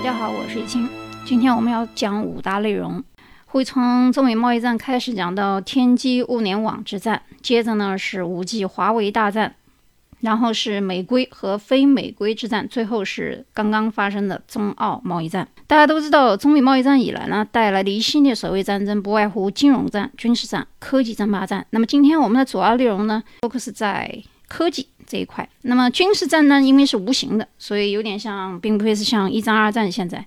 大家好，我是易清。今天我们要讲五大内容，会从中美贸易战开始讲到天基物联网之战，接着呢是五 G 华为大战，然后是美规和非美规之战，最后是刚刚发生的中澳贸易战。大家都知道，中美贸易战以来呢，带来的一系列所谓战争，不外乎金融战、军事战、科技争霸战。那么今天我们的主要内容呢，focus 在科技。这一块，那么军事战呢？因为是无形的，所以有点像，并不会是像一战、二战。现在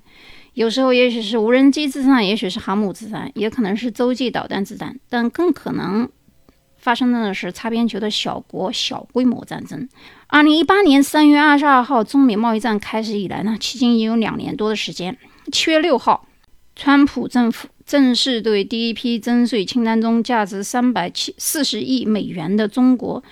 有时候也许是无人机之战，也许是航母之战，也可能是洲际导弹之战，但更可能发生的呢是擦边球的小国小规模战争。二零一八年三月二十二号，中美贸易战开始以来呢，迄今已有两年多的时间。七月六号，川普政府正式对第一批征税清单中价值三百七四十亿美元的中国。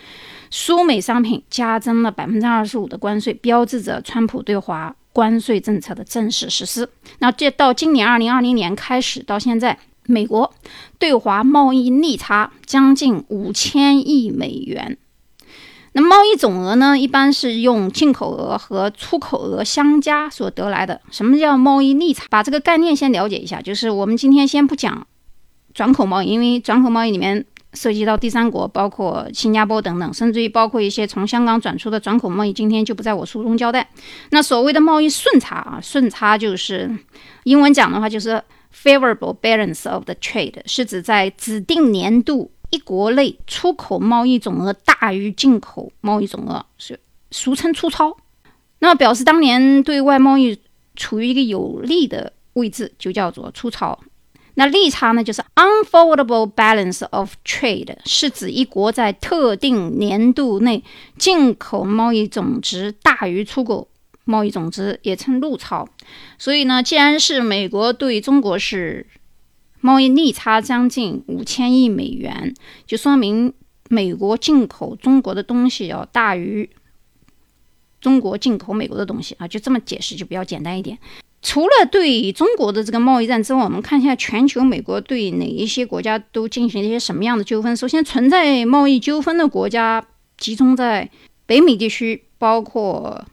苏美商品加征了百分之二十五的关税，标志着川普对华关税政策的正式实施。那这到今年二零二零年开始到现在，美国对华贸易逆差将近五千亿美元。那贸易总额呢，一般是用进口额和出口额相加所得来的。什么叫贸易逆差？把这个概念先了解一下。就是我们今天先不讲转口贸易，因为转口贸易里面。涉及到第三国，包括新加坡等等，甚至于包括一些从香港转出的转口贸易，今天就不在我书中交代。那所谓的贸易顺差啊，顺差就是英文讲的话就是 favorable balance of the trade，是指在指定年度一国内出口贸易总额大于进口贸易总额，是俗称出超。那么表示当年对外贸易处于一个有利的位置，就叫做出超。那利差呢，就是 unfavorable balance of trade，是指一国在特定年度内进口贸易总值大于出口贸易总值，也称陆超。所以呢，既然是美国对中国是贸易逆差将近五千亿美元，就说明美国进口中国的东西要大于中国进口美国的东西啊，就这么解释就比较简单一点。除了对中国的这个贸易战之外，我们看一下全球，美国对哪一些国家都进行了一些什么样的纠纷？首先，存在贸易纠纷的国家集中在北美地区，包括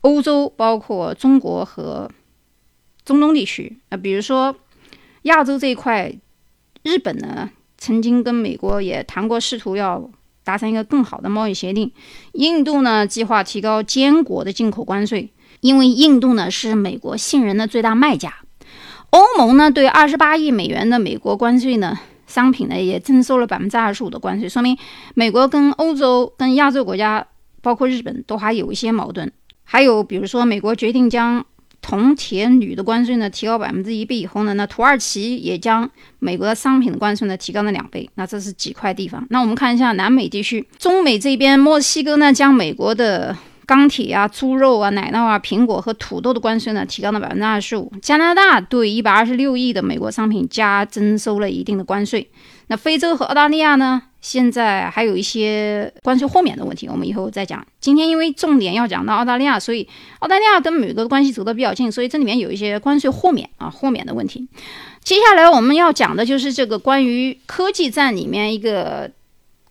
欧洲、包括中国和中东地区。啊，比如说亚洲这一块，日本呢曾经跟美国也谈过，试图要达成一个更好的贸易协定。印度呢计划提高坚果的进口关税。因为印度呢是美国杏仁的最大卖家，欧盟呢对二十八亿美元的美国关税呢商品呢也征收了百分之二十五的关税，说明美国跟欧洲、跟亚洲国家，包括日本都还有一些矛盾。还有比如说，美国决定将铜、铁、铝的关税呢提高百分之一倍以后呢，那土耳其也将美国的商品的关税呢提高了两倍。那这是几块地方。那我们看一下南美地区，中美这边，墨西哥呢将美国的。钢铁啊、猪肉啊、奶酪啊、苹果和土豆的关税呢，提高了百分之二十五。加拿大对一百二十六亿的美国商品加征收了一定的关税。那非洲和澳大利亚呢，现在还有一些关税豁免的问题，我们以后再讲。今天因为重点要讲到澳大利亚，所以澳大利亚跟美国的关系走得比较近，所以这里面有一些关税豁免啊、豁免的问题。接下来我们要讲的就是这个关于科技战里面一个。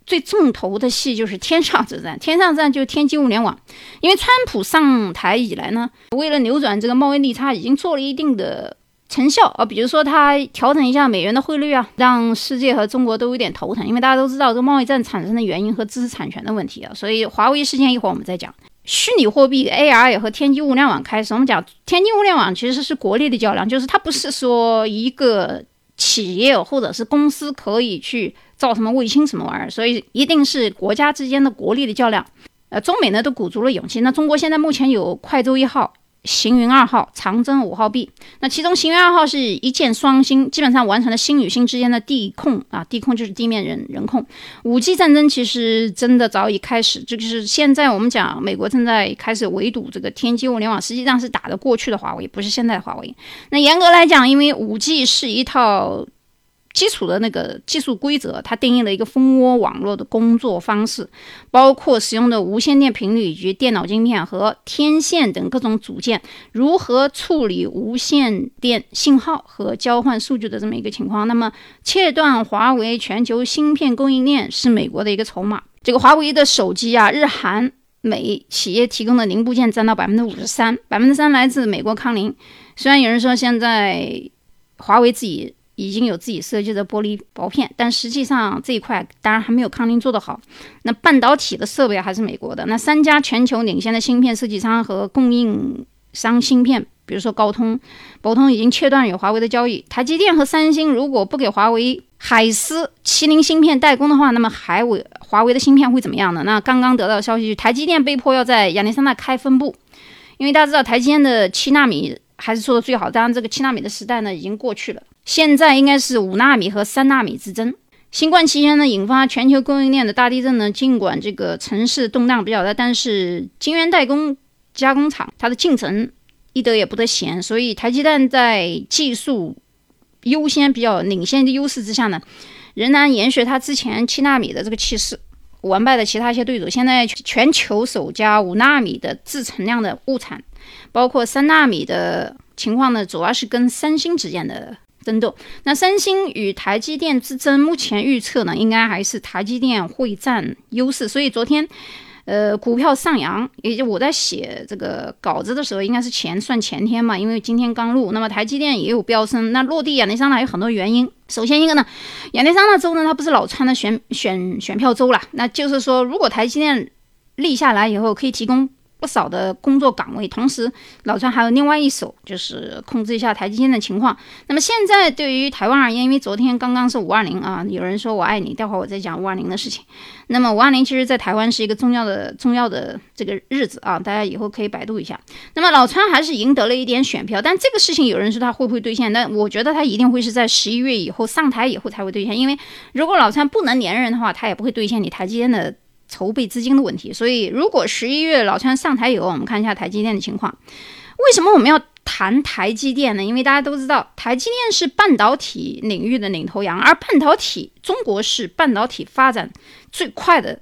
最重头的戏就是天上之战，天上战就是天基物联网。因为川普上台以来呢，为了扭转这个贸易逆差，已经做了一定的成效啊。比如说，他调整一下美元的汇率啊，让世界和中国都有点头疼。因为大家都知道这个贸易战产生的原因和知识产权的问题啊。所以华为事件一会儿我们再讲。虚拟货币 AR 和天基物联网开始。我们讲天基物联网其实是国内的较量，就是它不是说一个企业或者是公司可以去。造什么卫星什么玩意儿，所以一定是国家之间的国力的较量。呃，中美呢都鼓足了勇气。那中国现在目前有快舟一号、行云二号、长征五号 B。那其中行云二号是一箭双星，基本上完成了星与星之间的地控啊，地控就是地面人人控。五 G 战争其实真的早已开始，这就是现在我们讲美国正在开始围堵这个天基物联网，实际上是打的过去的华为，不是现在的华为。那严格来讲，因为五 G 是一套。基础的那个技术规则，它定义了一个蜂窝网络的工作方式，包括使用的无线电频率以及电脑晶片和天线等各种组件如何处理无线电信号和交换数据的这么一个情况。那么，切断华为全球芯片供应链是美国的一个筹码。这个华为的手机啊，日韩美企业提供的零部件占到百分之五十三，百分之三来自美国康宁。虽然有人说现在华为自己已经有自己设计的玻璃薄片，但实际上这一块当然还没有康宁做得好。那半导体的设备还是美国的。那三家全球领先的芯片设计商和供应商芯片。比如说高通，博通已经切断与华为的交易。台积电和三星如果不给华为海思、麒麟芯片代工的话，那么海伟华为的芯片会怎么样呢？那刚刚得到消息，台积电被迫要在亚利桑那开分部，因为大家知道台积电的七纳米还是做的最好，当然这个七纳米的时代呢已经过去了，现在应该是五纳米和三纳米之争。新冠期间呢，引发全球供应链的大地震呢，尽管这个城市动荡比较大，但是晶圆代工加工厂它的进程。一得也不得闲，所以台积电在技术优先、比较领先的优势之下呢，仍然延续它之前七纳米的这个气势，完败了其他一些对手。现在全球首家五纳米的制程量的物产，包括三纳米的情况呢，主要是跟三星之间的争斗。那三星与台积电之争，目前预测呢，应该还是台积电会占优势。所以昨天。呃，股票上扬，也就我在写这个稿子的时候，应该是前算前天嘛，因为今天刚录。那么台积电也有飙升，那落地亚利桑那有很多原因。首先一个呢，亚利桑那州呢，它不是老川的选选选票州了，那就是说，如果台积电立下来以后，可以提供。不少的工作岗位，同时老川还有另外一手，就是控制一下台积电的情况。那么现在对于台湾而言，因为昨天刚刚是五二零啊，有人说我爱你，待会儿我再讲五二零的事情。那么五二零其实在台湾是一个重要的、重要的这个日子啊，大家以后可以百度一下。那么老川还是赢得了一点选票，但这个事情有人说他会不会兑现？那我觉得他一定会是在十一月以后上台以后才会兑现，因为如果老川不能连任的话，他也不会兑现你台积电的。筹备资金的问题，所以如果十一月老川上台以后，我们看一下台积电的情况。为什么我们要谈台积电呢？因为大家都知道，台积电是半导体领域的领头羊，而半导体中国是半导体发展最快的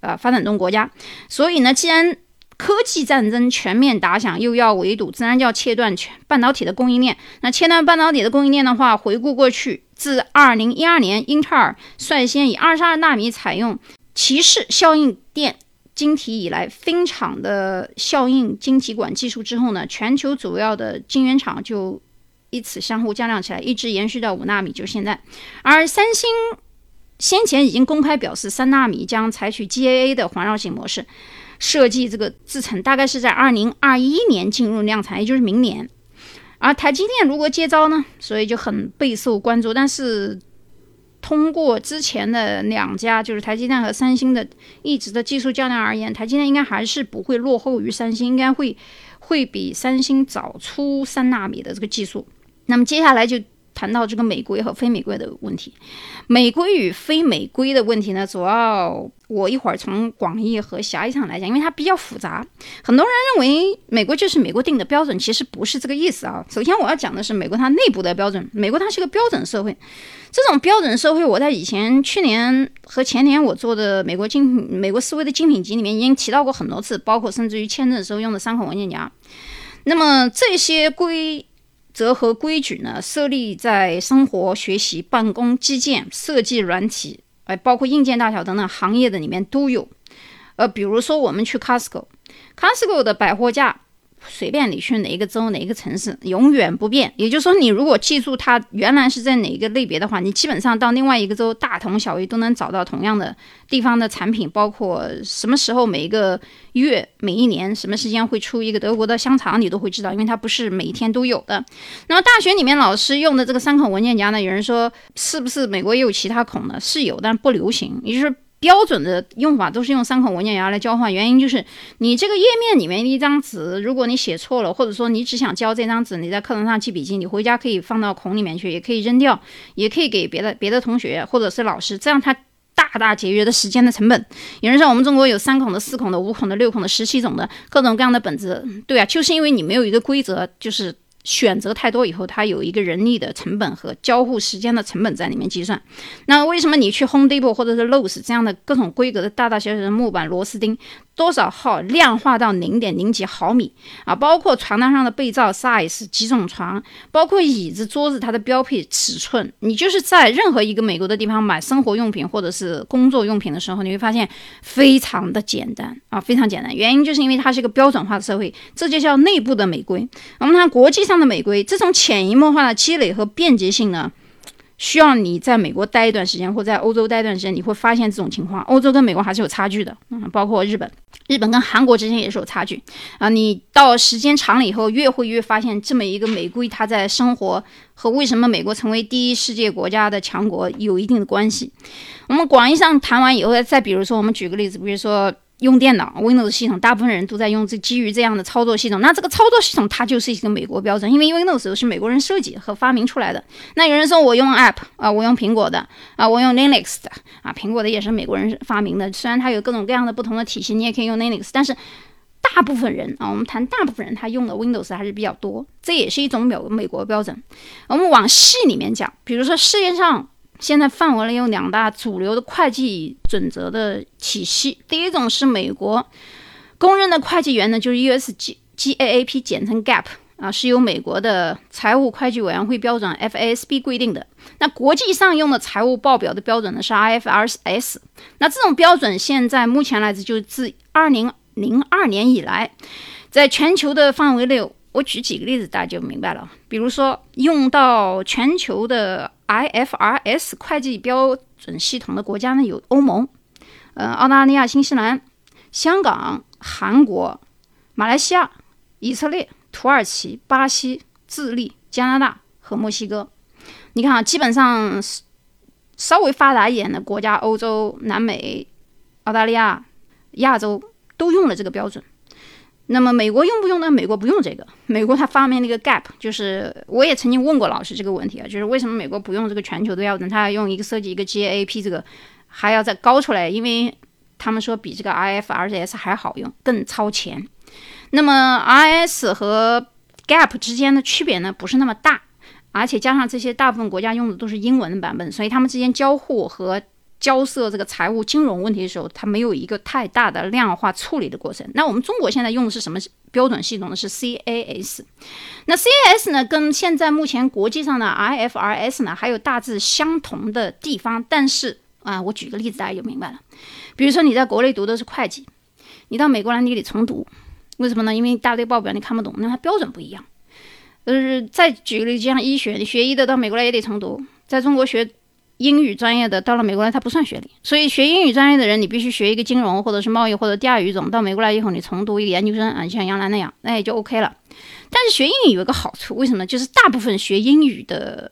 呃发展中国家。所以呢，既然科技战争全面打响，又要围堵，自然就要切断全半导体的供应链。那切断半导体的供应链的话，回顾过去，自二零一二年英特尔率先以二十二纳米采用。骑士效应电晶体以来，分厂的效应晶体管技术之后呢，全球主要的晶圆厂就以此相互较量起来，一直延续到五纳米，就现在。而三星先前已经公开表示，三纳米将采取 GAA 的环绕性模式设计这个制程，大概是在二零二一年进入量产，也就是明年。而台积电如果接招呢，所以就很备受关注，但是。通过之前的两家，就是台积电和三星的一直的技术较量而言，台积电应该还是不会落后于三星，应该会会比三星早出三纳米的这个技术。那么接下来就。谈到这个美规和非美规的问题，美规与非美规的问题呢，主要我一会儿从广义和狭义上来讲，因为它比较复杂。很多人认为美国就是美国定的标准，其实不是这个意思啊。首先我要讲的是美国它内部的标准，美国它是个标准社会。这种标准社会，我在以前去年和前年我做的美国精品美国思维的精品集里面已经提到过很多次，包括甚至于签证的时候用的三款文件夹。那么这些规。折合规矩呢，设立在生活、学习、办公、基建、设计、软体，哎，包括硬件大小等等行业的里面都有。呃，比如说我们去 Costco，Costco 的百货价。随便你去哪一个州哪一个城市，永远不变。也就是说，你如果记住它原来是在哪一个类别的话，你基本上到另外一个州大同小异，都能找到同样的地方的产品。包括什么时候每一个月、每一年什么时间会出一个德国的香肠，你都会知道，因为它不是每一天都有的。那么大学里面老师用的这个三孔文件夹呢，有人说是不是美国也有其他孔呢？是有，但不流行。也就是。标准的用法都是用三孔文件夹来交换，原因就是你这个页面里面一张纸，如果你写错了，或者说你只想交这张纸，你在课堂上记笔记，你回家可以放到孔里面去，也可以扔掉，也可以给别的别的同学或者是老师，这样它大大节约的时间的成本。有人说我们中国有三孔的、四孔的、五孔的、六孔的、十七种的各种各样的本子，对啊，就是因为你没有一个规则，就是选择太多以后，它有一个人力的成本和交互时间的成本在里面计算。那为什么你去 Home Depot 或者是 Lowe's 这样的各种规格的大大小小的木板、螺丝钉，多少号量化到零点零几毫米啊？包括床单上的被罩 size 几种床，包括椅子、桌子它的标配尺寸，你就是在任何一个美国的地方买生活用品或者是工作用品的时候，你会发现非常的简单啊，非常简单。原因就是因为它是一个标准化的社会，这就叫内部的美规。我们看国际上。的美规，这种潜移默化的积累和便捷性呢，需要你在美国待一段时间，或在欧洲待一段时间，你会发现这种情况。欧洲跟美国还是有差距的，嗯，包括日本，日本跟韩国之间也是有差距啊。你到时间长了以后，越会越发现这么一个美规，它在生活和为什么美国成为第一世界国家的强国有一定的关系。我们广义上谈完以后，再比如说，我们举个例子，比如说。用电脑 Windows 系统，大部分人都在用这基于这样的操作系统。那这个操作系统它就是一个美国标准，因为 Windows 是美国人设计和发明出来的。那有人说我用 App 啊，我用苹果的啊，我用 Linux 的啊，苹果的也是美国人发明的。虽然它有各种各样的不同的体系，你也可以用 Linux，但是大部分人啊，我们谈大部分人他用的 Windows 还是比较多，这也是一种美美国标准。我们往细里面讲，比如说世界上。现在范围内有两大主流的会计准则的体系，第一种是美国公认的会计原则，就是 U.S.G.G.A.A.P，简称 GAP 啊，是由美国的财务会计委员会标准 F.A.S.B 规定的。那国际上用的财务报表的标准呢是 I.F.R.S。那这种标准现在目前来自就自二零零二年以来，在全球的范围内。我举几个例子，大家就明白了。比如说，用到全球的 IFRS 会计标准系统的国家呢，有欧盟、呃，澳大利亚、新西兰、香港、韩国、马来西亚、以色列、土耳其、巴西、智利、加拿大和墨西哥。你看啊，基本上稍微发达一点的国家，欧洲、南美、澳大利亚、亚洲都用了这个标准。那么美国用不用呢？美国不用这个。美国它发明了一个 gap，就是我也曾经问过老师这个问题啊，就是为什么美国不用这个全球的标准，它用一个设计一个 GAAP 这个还要再高出来？因为他们说比这个 IFRS 还好用，更超前。那么 IS 和 gap 之间的区别呢，不是那么大，而且加上这些大部分国家用的都是英文的版本，所以他们之间交互和。交涉这个财务金融问题的时候，它没有一个太大的量化处理的过程。那我们中国现在用的是什么标准系统呢？是 CAS。那 CAS 呢，跟现在目前国际上的 IFRS 呢，还有大致相同的地方。但是啊，我举个例子，大家就明白了。比如说你在国内读的是会计，你到美国来你得重读，为什么呢？因为大堆报表你看不懂，那它标准不一样。呃，再举个例子，像医学，你学医的到美国来也得重读，在中国学。英语专业的到了美国来，他不算学历，所以学英语专业的人，你必须学一个金融或者是贸易或者第二语种。到美国来以后，你重读一个研究生啊，像杨澜那样，那也就 OK 了。但是学英语有一个好处，为什么？就是大部分学英语的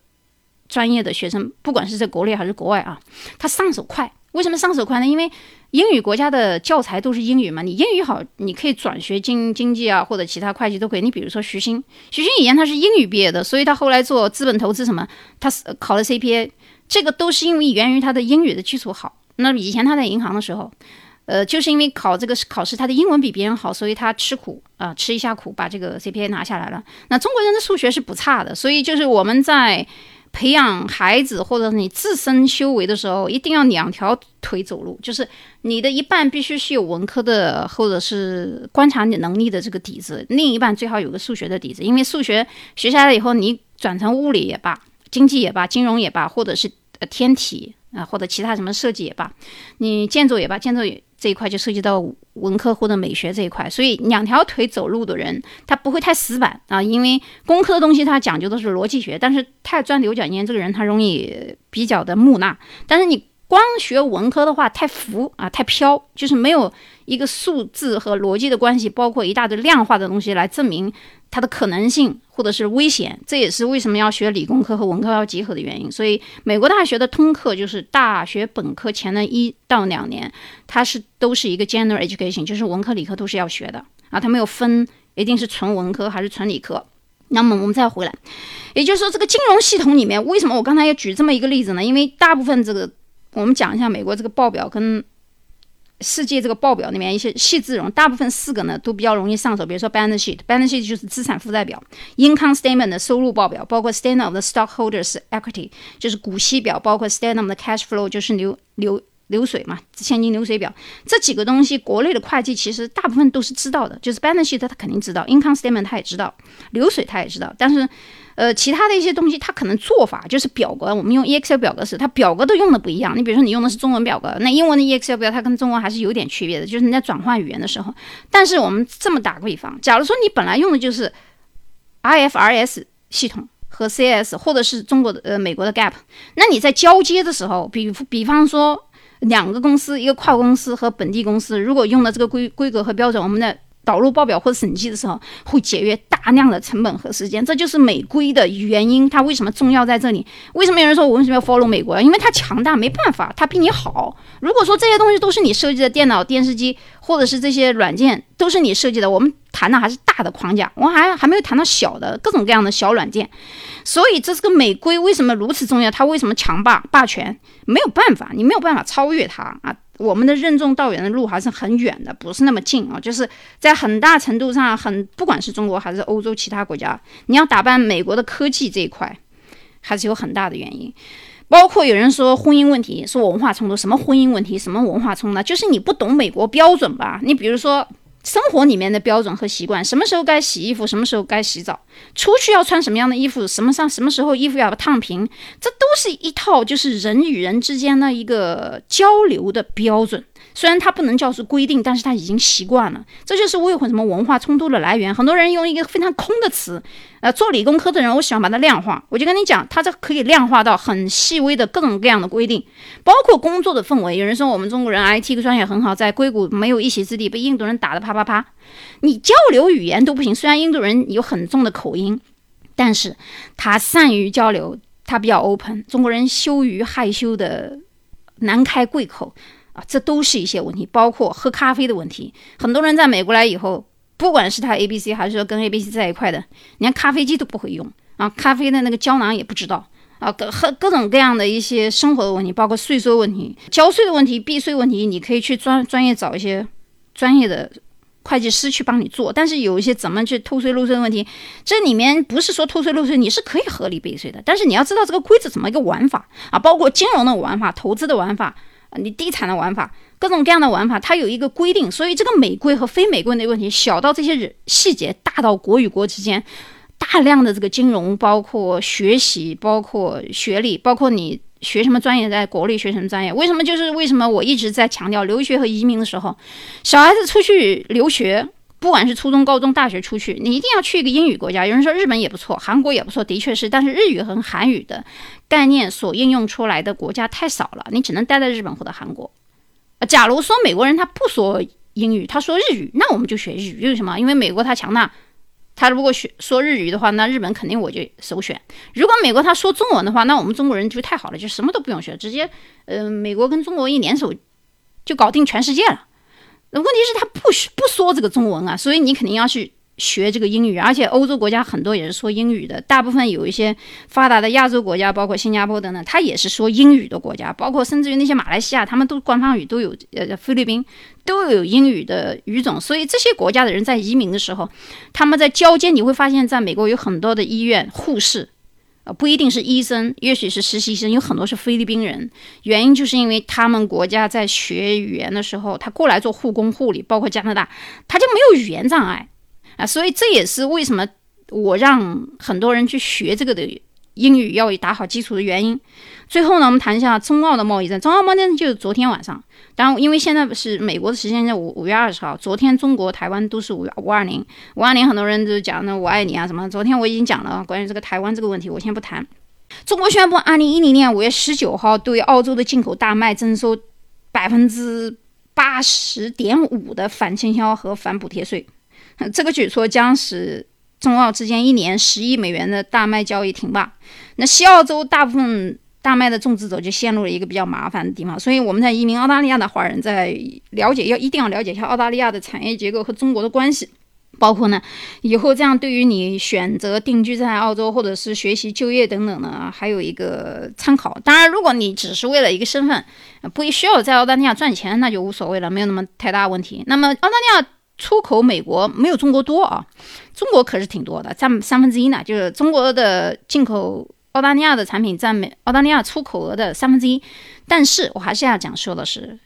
专业的学生，不管是在国内还是国外啊，他上手快。为什么上手快呢？因为英语国家的教材都是英语嘛，你英语好，你可以转学经经济啊或者其他会计都可以。你比如说徐新，徐新以前他是英语毕业的，所以他后来做资本投资什么，他是考了 CPA。这个都是因为源于他的英语的基础好。那以前他在银行的时候，呃，就是因为考这个考试，他的英文比别人好，所以他吃苦啊，吃一下苦，把这个 CPA 拿下来了。那中国人的数学是不差的，所以就是我们在培养孩子或者你自身修为的时候，一定要两条腿走路，就是你的一半必须是有文科的或者是观察你能力的这个底子，另一半最好有个数学的底子，因为数学学下来以后，你转成物理也罢，经济也罢，金融也罢，或者是天体啊，或者其他什么设计也罢，你建筑也罢，建筑这一块就涉及到文科或者美学这一块，所以两条腿走路的人，他不会太死板啊，因为工科的东西他讲究的是逻辑学，但是太钻牛角尖，这个人他容易比较的木讷。但是你光学文科的话，太浮啊，太飘，就是没有一个数字和逻辑的关系，包括一大堆量化的东西来证明。它的可能性或者是危险，这也是为什么要学理工科和文科要结合的原因。所以，美国大学的通课就是大学本科前的一到两年，它是都是一个 general education，就是文科理科都是要学的啊，它没有分一定是纯文科还是纯理科。那么我们再回来，也就是说，这个金融系统里面，为什么我刚才要举这么一个例子呢？因为大部分这个，我们讲一下美国这个报表跟。世界这个报表里面一些细字容，大部分四个呢都比较容易上手。比如说 balance sheet，balance sheet 就是资产负债表；income statement 的收入报表，包括 statement of the stockholders equity 就是股息表，包括 statement of the cash flow 就是流流流水嘛，现金流水表。这几个东西，国内的会计其实大部分都是知道的，就是 balance sheet 他肯定知道，income statement 他也知道，流水他也知道，但是。呃，其他的一些东西，它可能做法就是表格，我们用 Excel 表格时，它表格都用的不一样。你比如说，你用的是中文表格，那英文的 Excel 表它跟中文还是有点区别的，就是你在转换语言的时候。但是我们这么打个比方，假如说你本来用的就是 IFRS 系统和 CS，或者是中国的呃美国的 Gap，那你在交接的时候，比比方说两个公司，一个跨国公司和本地公司，如果用的这个规规格和标准，我们的。导入报表或者审计的时候，会节约大量的成本和时间，这就是美规的原因。它为什么重要在这里？为什么有人说我为什么要 follow 美国？因为它强大，没办法，它比你好。如果说这些东西都是你设计的，电脑、电视机或者是这些软件都是你设计的，我们谈的还是大的框架，我还还没有谈到小的各种各样的小软件。所以这是个美规为什么如此重要？它为什么强霸霸权？没有办法，你没有办法超越它啊。我们的任重道远的路还是很远的，不是那么近啊。就是在很大程度上，很不管是中国还是欧洲其他国家，你要打败美国的科技这一块，还是有很大的原因。包括有人说婚姻问题，说文化冲突，什么婚姻问题，什么文化冲突，就是你不懂美国标准吧？你比如说。生活里面的标准和习惯，什么时候该洗衣服，什么时候该洗澡，出去要穿什么样的衣服，什么上什么时候衣服要烫平，这都是一套就是人与人之间的一个交流的标准。虽然它不能叫是规定，但是他已经习惯了，这就是为什么文化冲突的来源。很多人用一个非常空的词，呃，做理工科的人，我喜欢把它量化。我就跟你讲，它这可以量化到很细微的各种各样的规定，包括工作的氛围。有人说我们中国人 IT 专业很好，在硅谷没有一席之地，被印度人打得啪啪啪。你交流语言都不行，虽然印度人有很重的口音，但是他善于交流，他比较 open。中国人羞于害羞的，难开贵口。啊，这都是一些问题，包括喝咖啡的问题。很多人在美国来以后，不管是他 A B C 还是说跟 A B C 在一块的，连咖啡机都不会用啊，咖啡的那个胶囊也不知道啊，各各各种各样的一些生活的问题，包括税收问题、交税的问题、避税问题，你可以去专专业找一些专业的会计师去帮你做。但是有一些怎么去偷税漏税的问题，这里面不是说偷税漏税，你是可以合理避税的，但是你要知道这个规则怎么一个玩法啊，包括金融的玩法、投资的玩法。你地产的玩法，各种各样的玩法，它有一个规定，所以这个美规和非美规的问题，小到这些人细节，大到国与国之间大量的这个金融，包括学习，包括学历，包括你学什么专业，在国内学什么专业，为什么就是为什么我一直在强调留学和移民的时候，小孩子出去留学。不管是初中、高中、大学出去，你一定要去一个英语国家。有人说日本也不错，韩国也不错，的确是。但是日语和韩语的概念所应用出来的国家太少了，你只能待在日本或者韩国。假如说美国人他不说英语，他说日语，那我们就学日语。为什么？因为美国他强大，他如果学说日语的话，那日本肯定我就首选。如果美国他说中文的话，那我们中国人就太好了，就什么都不用学，直接，呃，美国跟中国一联手就搞定全世界了。那问题是，他不不说这个中文啊，所以你肯定要去学这个英语。而且欧洲国家很多也是说英语的，大部分有一些发达的亚洲国家，包括新加坡等等，它也是说英语的国家。包括甚至于那些马来西亚，他们都官方语都有，呃，菲律宾都有英语的语种。所以这些国家的人在移民的时候，他们在交接，你会发现在美国有很多的医院护士。呃，不一定是医生，也许是实习生，有很多是菲律宾人。原因就是因为他们国家在学语言的时候，他过来做护工、护理，包括加拿大，他就没有语言障碍啊。所以这也是为什么我让很多人去学这个的。英语要打好基础的原因。最后呢，我们谈一下中澳的贸易战。中澳贸易战就是昨天晚上，当然因为现在是美国的时间是五五月二十号，昨天中国台湾都是五五二零五二零，很多人都讲那我爱你啊什么。昨天我已经讲了关于这个台湾这个问题，我先不谈。中国宣布，二零一零年五月十九号对澳洲的进口大麦征收百分之八十点五的反倾销和反补贴税，这个举措将使。中澳之间一年十亿美元的大麦交易停罢，那西澳洲大部分大麦的种植者就陷入了一个比较麻烦的地方。所以我们在移民澳大利亚的华人在了解，要一定要了解一下澳大利亚的产业结构和中国的关系，包括呢，以后这样对于你选择定居在澳洲或者是学习就业等等呢，还有一个参考。当然，如果你只是为了一个身份，不需要在澳大利亚赚钱，那就无所谓了，没有那么太大问题。那么澳大利亚出口美国没有中国多啊，中国可是挺多的，占三分之一呢，就是中国的进口澳大利亚的产品占美澳大利亚出口额的三分之一。但是我还是要讲说的是，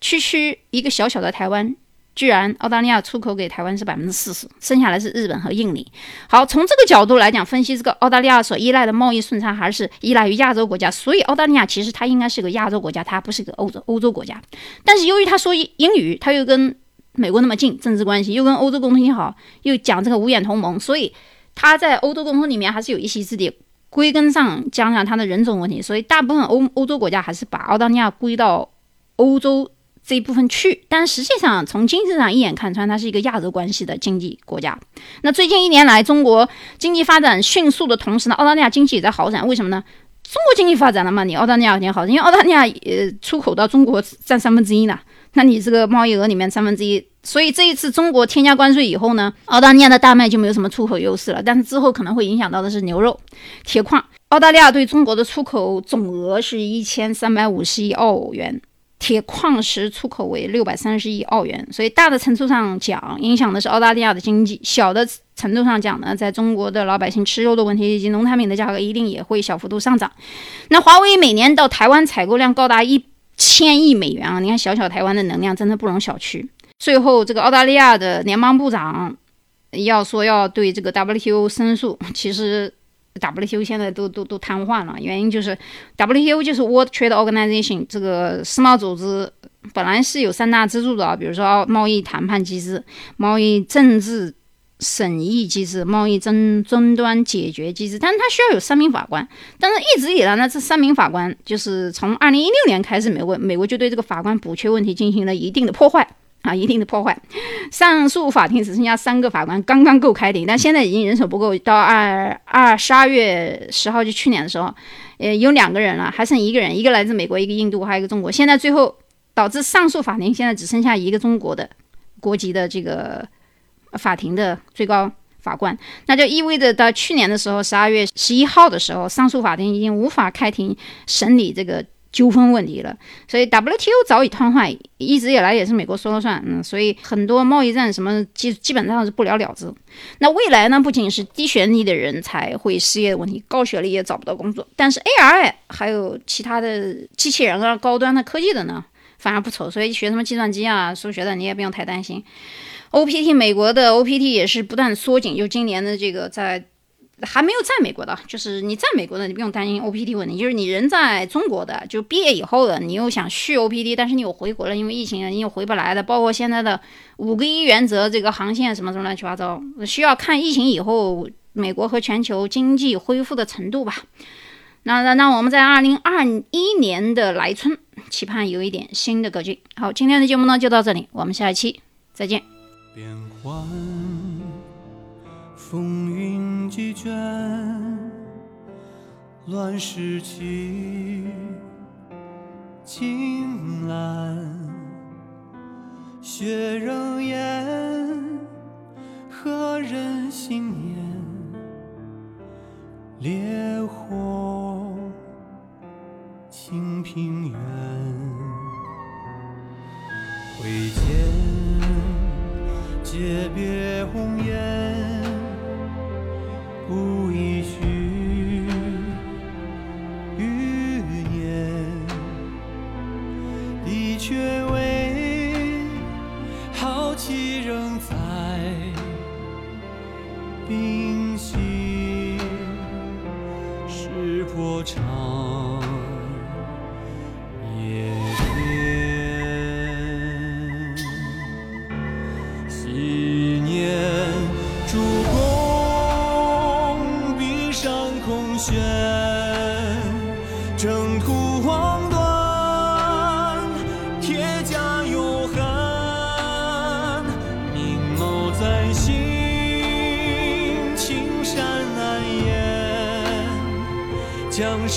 区区一个小小的台湾。居然澳大利亚出口给台湾是百分之四十，剩下来是日本和印尼。好，从这个角度来讲，分析这个澳大利亚所依赖的贸易顺差还是依赖于亚洲国家，所以澳大利亚其实它应该是个亚洲国家，它不是个欧洲欧洲国家。但是由于他说英语，他又跟美国那么近，政治关系又跟欧洲共同性好，又讲这个五眼同盟，所以他在欧洲共同里面还是有一席之地。归根上讲讲他的人种问题，所以大部分欧欧洲国家还是把澳大利亚归到欧洲。这一部分去，但实际上从经济上一眼看穿，它是一个亚洲关系的经济国家。那最近一年来，中国经济发展迅速的同时呢，澳大利亚经济也在好转。为什么呢？中国经济发展了嘛，你澳大利亚也好，因为澳大利亚呃出口到中国占三分之一呢，那你这个贸易额里面三分之一，所以这一次中国添加关税以后呢，澳大利亚的大麦就没有什么出口优势了。但是之后可能会影响到的是牛肉、铁矿。澳大利亚对中国的出口总额是一千三百五十亿澳元。铁矿石出口为六百三十亿澳元，所以大的程度上讲，影响的是澳大利亚的经济；小的程度上讲呢，在中国的老百姓吃肉的问题以及农产品的价格一定也会小幅度上涨。那华为每年到台湾采购量高达一千亿美元啊！你看小小台湾的能量真的不容小觑。最后，这个澳大利亚的联邦部长要说要对这个 WTO 申诉，其实。WTO 现在都都都瘫痪了，原因就是 WTO 就是 World Trade Organization 这个世贸组织本来是有三大支柱的啊，比如说贸易谈判机制、贸易政治审议机制、贸易争争端解决机制，但是它需要有三名法官，但是一直以来呢，这三名法官就是从二零一六年开始，美国美国就对这个法官补缺问题进行了一定的破坏。啊，一定的破坏。上诉法庭只剩下三个法官，刚刚够开庭，但现在已经人手不够。到二二十二月十号，就去年的时候，呃，有两个人了，还剩一个人，一个来自美国，一个印度，还有一个中国。现在最后导致上诉法庭现在只剩下一个中国的国籍的这个法庭的最高法官，那就意味着到去年的时候，十二月十一号的时候，上诉法庭已经无法开庭审理这个。纠纷问题了，所以 WTO 早已瘫痪，一直以来也是美国说了算，嗯，所以很多贸易战什么基基本上是不了了之。那未来呢，不仅是低学历的人才会失业的问题，高学历也找不到工作。但是 AI 还有其他的机器人啊，高端的科技的呢，反而不愁。所以学什么计算机啊、数学的，你也不用太担心。OPT 美国的 OPT 也是不断缩紧，就今年的这个在。还没有在美国的，就是你在美国的，你不用担心 OPT 问题。就是你人在中国的，就毕业以后的，你又想续 OPT，但是你有回国了，因为疫情你又回不来的。包括现在的五个一原则，这个航线什么什么乱七八糟，需要看疫情以后美国和全球经济恢复的程度吧。那那那我们在二零二一年的来春，期盼有一点新的格局。好，今天的节目呢就到这里，我们下一期再见。变幻风云。几卷乱世起，青蓝血仍烟，何人心念？烈火清平原，挥剑诀别红颜。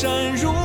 山如